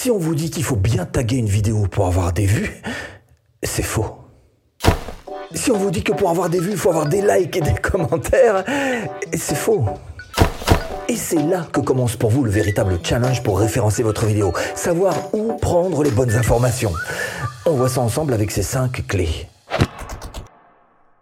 Si on vous dit qu'il faut bien taguer une vidéo pour avoir des vues, c'est faux. Si on vous dit que pour avoir des vues, il faut avoir des likes et des commentaires, c'est faux. Et c'est là que commence pour vous le véritable challenge pour référencer votre vidéo. Savoir où prendre les bonnes informations. On voit ça ensemble avec ces 5 clés.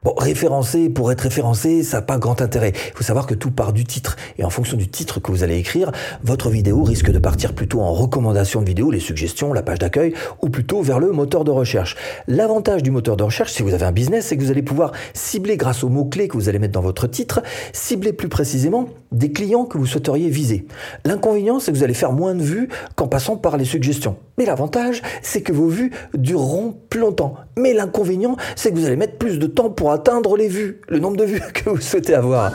Bon, référencer pour être référencé, ça n'a pas grand intérêt. Il faut savoir que tout part du titre. Et en fonction du titre que vous allez écrire, votre vidéo risque de partir plutôt en recommandation de vidéo, les suggestions, la page d'accueil, ou plutôt vers le moteur de recherche. L'avantage du moteur de recherche, si vous avez un business, c'est que vous allez pouvoir cibler grâce aux mots-clés que vous allez mettre dans votre titre, cibler plus précisément des clients que vous souhaiteriez viser. L'inconvénient, c'est que vous allez faire moins de vues qu'en passant par les suggestions. Mais l'avantage, c'est que vos vues dureront plus longtemps. Mais l'inconvénient, c'est que vous allez mettre plus de temps pour atteindre les vues, le nombre de vues que vous souhaitez avoir.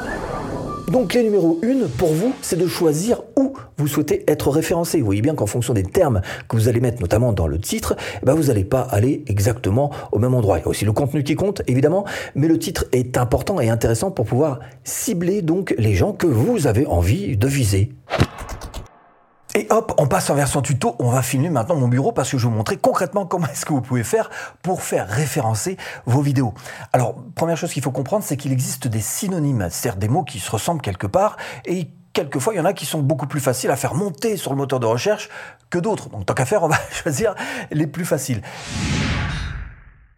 Donc les numéro 1 pour vous, c'est de choisir où vous souhaitez être référencé. Vous voyez bien qu'en fonction des termes que vous allez mettre notamment dans le titre, eh ben vous n'allez pas aller exactement au même endroit. Il y a aussi le contenu qui compte évidemment, mais le titre est important et intéressant pour pouvoir cibler donc les gens que vous avez envie de viser. Et hop, on passe en version tuto. On va filmer maintenant mon bureau parce que je vais vous montrer concrètement comment est-ce que vous pouvez faire pour faire référencer vos vidéos. Alors, première chose qu'il faut comprendre, c'est qu'il existe des synonymes, c'est-à-dire des mots qui se ressemblent quelque part et quelquefois, il y en a qui sont beaucoup plus faciles à faire monter sur le moteur de recherche que d'autres. Donc, tant qu'à faire, on va choisir les plus faciles.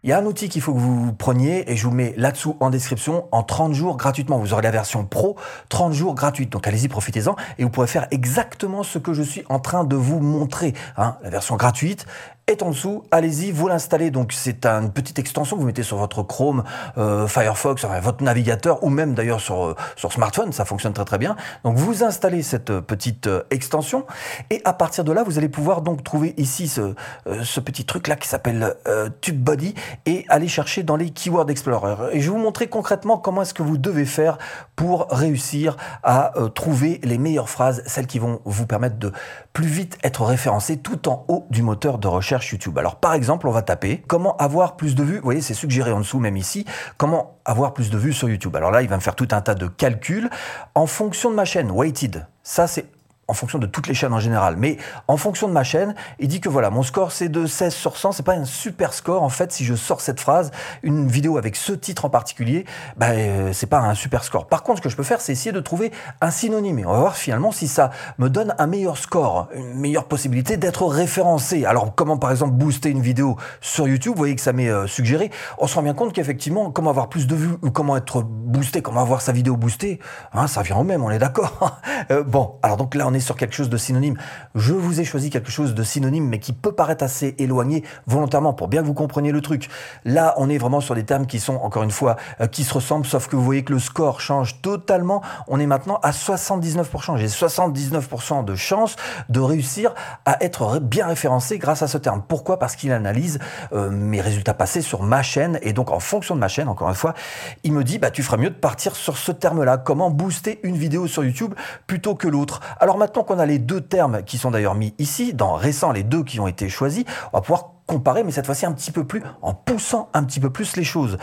Il y a un outil qu'il faut que vous preniez et je vous mets là-dessous en description en 30 jours gratuitement. Vous aurez la version pro 30 jours gratuite. Donc allez-y, profitez-en et vous pourrez faire exactement ce que je suis en train de vous montrer. Hein. la version gratuite est en dessous. Allez-y, vous l'installez. Donc c'est une petite extension que vous mettez sur votre Chrome, euh, Firefox, votre navigateur ou même d'ailleurs sur euh, sur smartphone. Ça fonctionne très très bien. Donc vous installez cette euh, petite extension et à partir de là, vous allez pouvoir donc trouver ici ce, ce petit truc là qui s'appelle TubeBuddy et aller chercher dans les Keyword Explorer. Et je vais vous montrer concrètement comment est-ce que vous devez faire pour réussir à trouver les meilleures phrases, celles qui vont vous permettre de plus vite être référencé tout en haut du moteur de recherche YouTube. Alors par exemple, on va taper comment avoir plus de vues. Vous voyez, c'est suggéré en dessous, même ici. Comment avoir plus de vues sur YouTube. Alors là, il va me faire tout un tas de calculs en fonction de ma chaîne. Weighted. Ça, c'est en fonction de toutes les chaînes en général, mais en fonction de ma chaîne, il dit que voilà, mon score c'est de 16 sur 100, c'est pas un super score en fait si je sors cette phrase, une vidéo avec ce titre en particulier, bah, euh, c'est pas un super score. Par contre, ce que je peux faire, c'est essayer de trouver un synonyme et on va voir finalement si ça me donne un meilleur score, une meilleure possibilité d'être référencé. Alors comment par exemple booster une vidéo sur YouTube, vous voyez que ça m'est euh, suggéré, on se rend bien compte qu'effectivement, comment avoir plus de vues ou comment être boosté, comment avoir sa vidéo boostée, hein, ça vient au même, on est d'accord. euh, bon, alors donc là on sur quelque chose de synonyme. Je vous ai choisi quelque chose de synonyme, mais qui peut paraître assez éloigné volontairement pour bien que vous compreniez le truc. Là, on est vraiment sur des termes qui sont, encore une fois, euh, qui se ressemblent, sauf que vous voyez que le score change totalement. On est maintenant à 79%. J'ai 79% de chance de réussir à être bien référencé grâce à ce terme. Pourquoi? Parce qu'il analyse euh, mes résultats passés sur ma chaîne, et donc en fonction de ma chaîne, encore une fois, il me dit, bah, tu feras mieux de partir sur ce terme-là. Comment booster une vidéo sur YouTube plutôt que l'autre? Alors maintenant qu'on a les deux termes qui sont d'ailleurs mis ici, dans récent, les deux qui ont été choisis, on va pouvoir comparer, mais cette fois-ci un petit peu plus, en poussant un petit peu plus les choses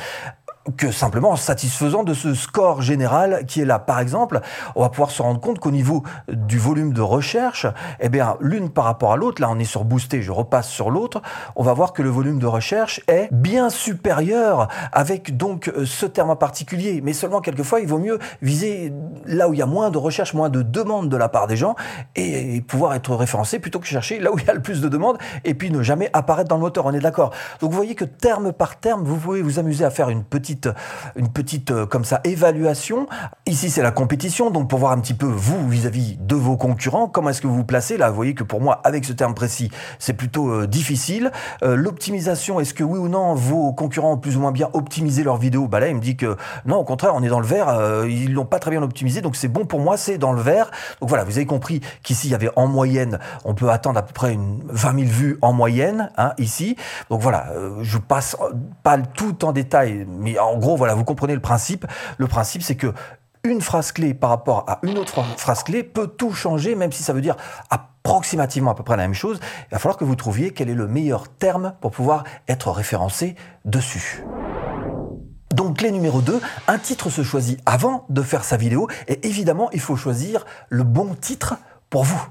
que simplement satisfaisant de ce score général qui est là. Par exemple, on va pouvoir se rendre compte qu'au niveau du volume de recherche, eh bien, l'une par rapport à l'autre, là on est sur boosté, je repasse sur l'autre, on va voir que le volume de recherche est bien supérieur avec donc euh, ce terme en particulier. Mais seulement quelquefois, il vaut mieux viser là où il y a moins de recherche, moins de demandes de la part des gens et pouvoir être référencé plutôt que chercher là où il y a le plus de demandes et puis ne jamais apparaître dans le moteur. On est d'accord. Donc vous voyez que terme par terme, vous pouvez vous amuser à faire une petite une petite euh, comme ça évaluation. Ici, c'est la compétition, donc pour voir un petit peu vous vis-à-vis de vos concurrents, comment est-ce que vous vous placez. Là, vous voyez que pour moi, avec ce terme précis, c'est plutôt euh, difficile. Euh, l'optimisation, est-ce que oui ou non vos concurrents ont plus ou moins bien optimisé leur vidéo Bah là, il me dit que non, au contraire, on est dans le vert. ils l'ont pas très bien optimisé, donc c'est bon pour moi, c'est dans le vert. Donc voilà, vous avez compris qu'ici, il y avait en moyenne, on peut attendre à peu près une 20 000 vues en moyenne, hein, ici. Donc voilà, je passe pas tout en détail, mais en gros, voilà, vous comprenez le principe. Le principe, c'est que une phrase clé par rapport à une autre phrase clé peut tout changer, même si ça veut dire approximativement à peu près la même chose. Il va falloir que vous trouviez quel est le meilleur terme pour pouvoir être référencé dessus. Donc clé numéro 2, un titre se choisit avant de faire sa vidéo et évidemment il faut choisir le bon titre pour vous.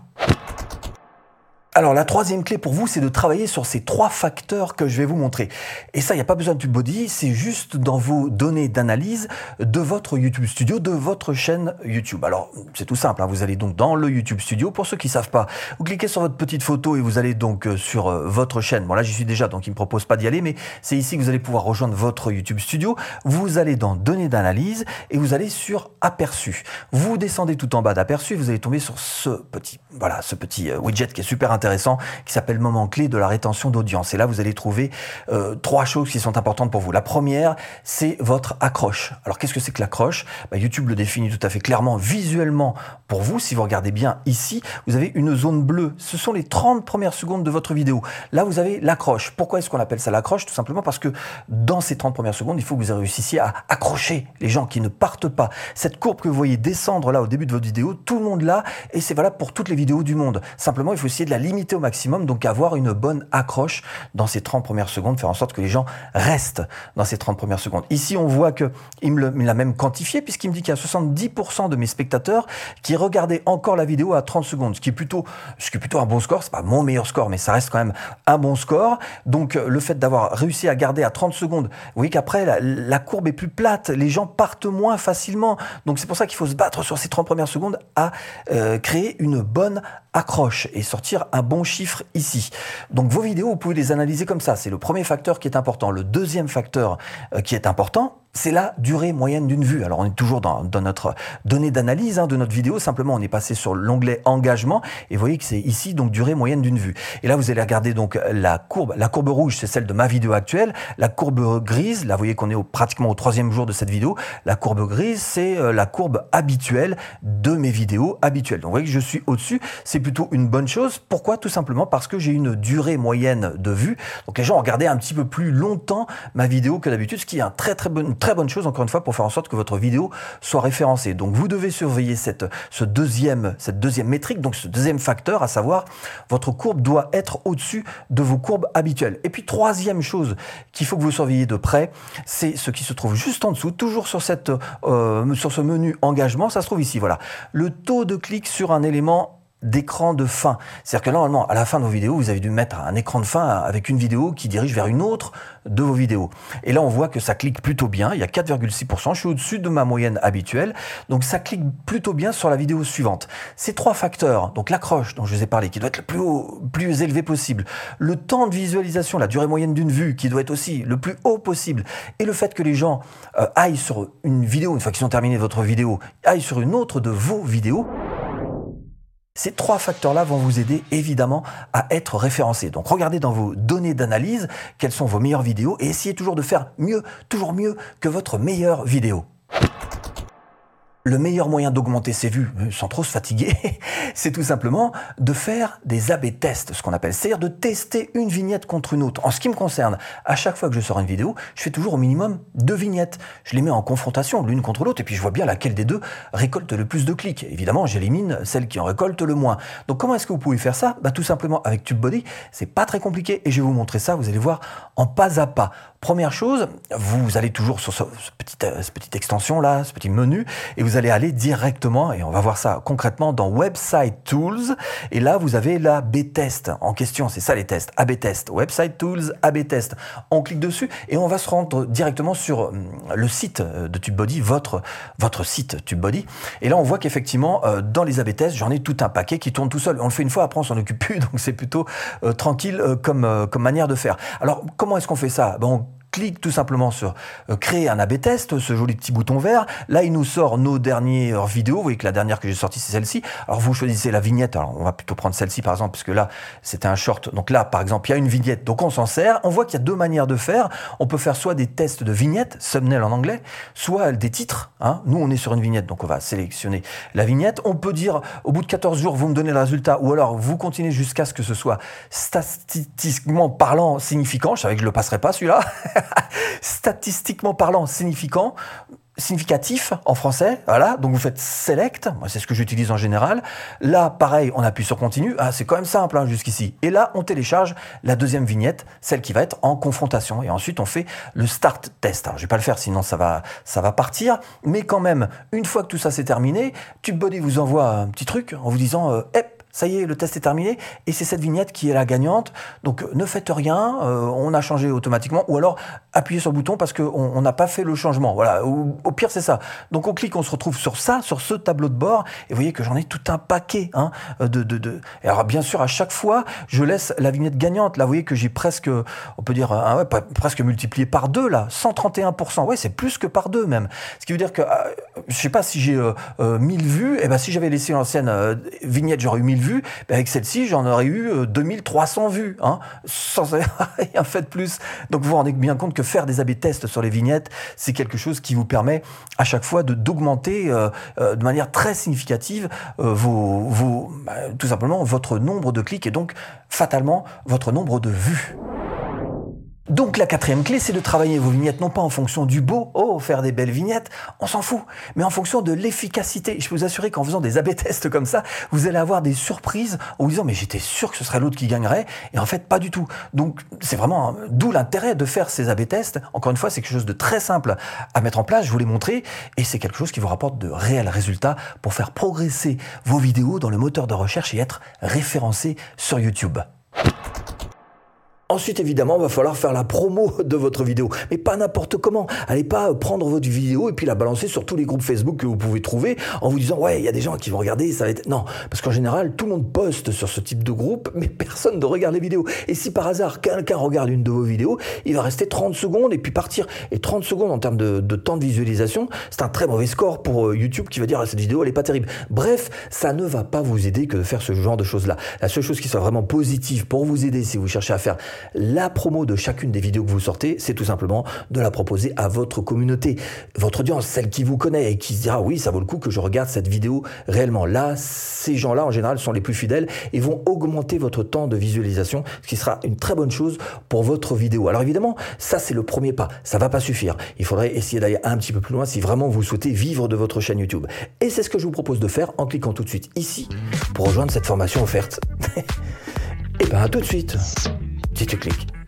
Alors la troisième clé pour vous, c'est de travailler sur ces trois facteurs que je vais vous montrer. Et ça, il n'y a pas besoin de TubeBuddy, c'est juste dans vos données d'analyse de votre YouTube Studio, de votre chaîne YouTube. Alors c'est tout simple, hein. vous allez donc dans le YouTube Studio. Pour ceux qui ne savent pas, vous cliquez sur votre petite photo et vous allez donc euh, sur euh, votre chaîne. Bon là j'y suis déjà, donc il ne me propose pas d'y aller, mais c'est ici que vous allez pouvoir rejoindre votre YouTube Studio. Vous allez dans données d'analyse et vous allez sur aperçu. Vous descendez tout en bas d'aperçu, vous allez tomber sur ce petit, voilà, ce petit euh, widget qui est super intéressant intéressant qui s'appelle moment clé de la rétention d'audience. Et là, vous allez trouver euh, trois choses qui sont importantes pour vous. La première, c'est votre accroche. Alors, qu'est-ce que c'est que l'accroche? Bah, YouTube le définit tout à fait clairement visuellement pour vous. Si vous regardez bien ici, vous avez une zone bleue. Ce sont les 30 premières secondes de votre vidéo. Là, vous avez l'accroche. Pourquoi est-ce qu'on appelle ça l'accroche? Tout simplement parce que dans ces 30 premières secondes, il faut que vous réussissiez à accrocher les gens qui ne partent pas. Cette courbe que vous voyez descendre là au début de votre vidéo, tout le monde là, et c'est valable pour toutes les vidéos du monde. Simplement, il faut essayer de la limiter au maximum, donc avoir une bonne accroche dans ces 30 premières secondes, faire en sorte que les gens restent dans ces 30 premières secondes. Ici, on voit que il me l'a même quantifié puisqu'il me dit qu'il y a 70% de mes spectateurs qui regardaient encore la vidéo à 30 secondes, ce qui est plutôt, ce qui est plutôt un bon score. C'est pas mon meilleur score, mais ça reste quand même un bon score. Donc, le fait d'avoir réussi à garder à 30 secondes, vous voyez qu'après, la, courbe est plus plate, les gens partent moins facilement. Donc, c'est pour ça qu'il faut se battre sur ces 30 premières secondes à euh, créer une bonne accroche et sortir un bon chiffre ici. Donc vos vidéos, vous pouvez les analyser comme ça. C'est le premier facteur qui est important. Le deuxième facteur euh, qui est important, c'est la durée moyenne d'une vue. Alors on est toujours dans, notre donnée d'analyse hein, de notre vidéo, simplement on est passé sur l'onglet engagement et vous voyez que c'est ici donc durée moyenne d'une vue. Et là vous allez regarder donc la courbe, la courbe rouge c'est celle de ma vidéo actuelle, la courbe grise, là vous voyez qu'on est pratiquement au troisième jour de cette vidéo, la courbe grise c'est euh, la courbe habituelle de mes vidéos habituelles. Donc vous voyez que je suis au-dessus, c'est plutôt une bonne chose. Pourquoi? Tout simplement parce que j'ai une durée moyenne de vue. Donc les gens ont regardé un petit peu plus longtemps ma vidéo que d'habitude, ce qui est un très très bon très bonne chose, encore une fois, pour faire en sorte que votre vidéo soit référencée. Donc, vous devez surveiller cette, ce deuxième, métrique, donc ce deuxième facteur, à savoir, votre courbe doit être au-dessus de vos courbes habituelles. Et puis, troisième chose qu'il faut que vous surveillez de près, c'est ce qui se trouve juste en dessous, toujours sur, euh, sur ce menu engagement, ça se trouve ici, voilà. Le taux de clic sur un élément d'écran de fin. C'est-à-dire que normalement, à la fin de vos vidéos, vous avez dû mettre un écran de fin avec une vidéo qui dirige vers une autre de vos vidéos. Et là, on voit que ça clique plutôt bien. Il y a 4,6%. Je suis au-dessus de ma moyenne habituelle. Donc, ça clique plutôt bien sur la vidéo suivante. Ces trois facteurs, donc l'accroche dont je vous ai parlé, qui doit être le plus haut, plus élevé possible, le temps de visualisation, la durée moyenne d'une vue, qui doit être aussi le plus haut possible, et le fait que les gens euh, aillent sur une vidéo, une fois qu'ils ont terminé votre vidéo, aillent sur une autre de vos vidéos, ces trois facteurs-là vont vous aider évidemment à être référencé. Donc regardez dans vos données d'analyse quelles sont vos meilleures vidéos et essayez toujours de faire mieux, toujours mieux que votre meilleure vidéo le meilleur moyen d'augmenter ses vues euh, sans trop se fatiguer, c'est tout simplement de faire des A-B tests, ce qu'on appelle, c'est-à-dire de tester une vignette contre une autre. En ce qui me concerne, à chaque fois que je sors une vidéo, je fais toujours au minimum deux vignettes. Je les mets en confrontation l'une contre l'autre et puis je vois bien laquelle des deux récolte le plus de clics. Évidemment, j'élimine celle qui en récolte le moins. Donc comment est-ce que vous pouvez faire ça? Bah, Tout simplement avec TubeBuddy, c'est pas très compliqué et je vais vous montrer ça, vous allez voir en pas à pas. Première chose, vous allez toujours sur ce, euh, cette petite extension là, ce petit menu, et allez aller directement, et on va voir ça concrètement dans Website Tools, et là vous avez la B-Test en question, c'est ça les tests, AB Test, Website Tools, AB Test. On clique dessus et on va se rendre directement sur euh, le site euh, de TubeBuddy, votre, votre site TubeBuddy, et là on voit qu'effectivement dans les AB Tests, j'en ai tout un paquet qui tourne tout seul. On le fait une fois, après on s'en occupe plus, donc c'est plutôt tranquille comme, comme manière de faire. Alors comment est-ce qu'on fait ça? Bon, clique tout simplement sur euh, créer un AB test, ce joli petit bouton vert. Là, il nous sort nos dernières vidéos. Vous voyez que la dernière que j'ai sortie, c'est celle-ci. Alors, vous choisissez la vignette. Alors, on va plutôt prendre celle-ci, par exemple, puisque là, c'était un short. Donc là, par exemple, il y a une vignette. Donc, on s'en sert. On voit qu'il y a deux manières de faire. On peut faire soit des tests de vignettes, thumbnail en anglais, soit des titres. Hein. Nous, on est sur une vignette, donc on va sélectionner la vignette. On peut dire, au bout de 14 jours, vous me donnez le résultat, ou alors vous continuez jusqu'à ce que ce soit statistiquement parlant significant. Je savais que je le passerai pas, celui-là. statistiquement parlant significant, significatif en français, voilà, donc vous faites select, moi c'est ce que j'utilise en général. Là, pareil, on appuie sur continue, ah, c'est quand même simple hein, jusqu'ici. Et là, on télécharge la deuxième vignette, celle qui va être en confrontation. Et ensuite, on fait le start test. Alors, je vais pas le faire, sinon ça va, ça va partir. Mais quand même, une fois que tout ça c'est terminé, TubeBuddy vous envoie un petit truc en vous disant, euh, ça y est, le test est terminé, et c'est cette vignette qui est la gagnante. Donc ne faites rien, euh, on a changé automatiquement, ou alors appuyez sur le bouton parce qu'on n'a pas fait le changement. Voilà, au pire c'est ça. Donc on clique, on se retrouve sur ça, sur ce tableau de bord, et vous voyez que j'en ai tout un paquet. Hein, de... Et alors bien sûr, à chaque fois, je laisse la vignette gagnante. Là, vous voyez que j'ai presque, on peut dire, presque multiplié par deux, là, 131%. Ouais, c'est plus que par deux même. Ce qui veut dire que, euh, je sais pas si j'ai 1000 euh, vues, et eh ben si j'avais laissé l'ancienne vignette, j'aurais eu 1000 vues, ben, avec celle-ci, j'en aurais eu 2300 euh, vues, hein, sans rien fait de plus. Donc vous vous rendez bien compte que faire des A-B tests sur les vignettes, c'est quelque chose qui vous permet à chaque fois d'augmenter euh, euh, de manière très significative bah, tout simplement votre nombre de clics et donc fatalement votre nombre de vues. Donc la quatrième clé, c'est de travailler vos vignettes non pas en fonction du beau, oh, faire des belles vignettes, on s'en fout, mais en fonction de l'efficacité. Je peux vous assurer qu'en faisant des AB tests comme ça, vous allez avoir des surprises en vous disant mais j'étais sûr que ce serait l'autre qui gagnerait, et en fait pas du tout. Donc c'est vraiment d'où l'intérêt de faire ces AB tests. Encore une fois, c'est quelque chose de très simple à mettre en place, je vous l'ai montré, et c'est quelque chose qui vous rapporte de réels résultats pour faire progresser vos vidéos dans le moteur de recherche et être référencé sur YouTube. Ensuite, évidemment, il va falloir faire la promo de votre vidéo. Mais pas n'importe comment. Allez pas prendre votre vidéo et puis la balancer sur tous les groupes Facebook que vous pouvez trouver en vous disant, ouais, il y a des gens qui vont regarder, ça va être... Non. Parce qu'en général, tout le monde poste sur ce type de groupe, mais personne ne regarde les vidéos. Et si par hasard, quelqu'un regarde une de vos vidéos, il va rester 30 secondes et puis partir. Et 30 secondes en termes de, temps de visualisation, c'est un très mauvais score pour euh, YouTube qui va dire, ah, cette vidéo, elle est pas terrible. Bref, ça ne va pas vous aider que de faire ce genre de choses-là. La seule chose qui soit vraiment positive pour vous aider si vous cherchez à faire la promo de chacune des vidéos que vous sortez, c'est tout simplement de la proposer à votre communauté, votre audience, celle qui vous connaît et qui se dira oui, ça vaut le coup que je regarde cette vidéo réellement. Là, ces gens-là, en général, sont les plus fidèles et vont augmenter votre temps de visualisation, ce qui sera une très bonne chose pour votre vidéo. Alors évidemment, ça c'est le premier pas. Ça va pas suffire. Il faudrait essayer d'aller un petit peu plus loin si vraiment vous souhaitez vivre de votre chaîne YouTube. Et c'est ce que je vous propose de faire en cliquant tout de suite ici pour rejoindre cette formation offerte. et eh bien à tout de suite si tu cliques.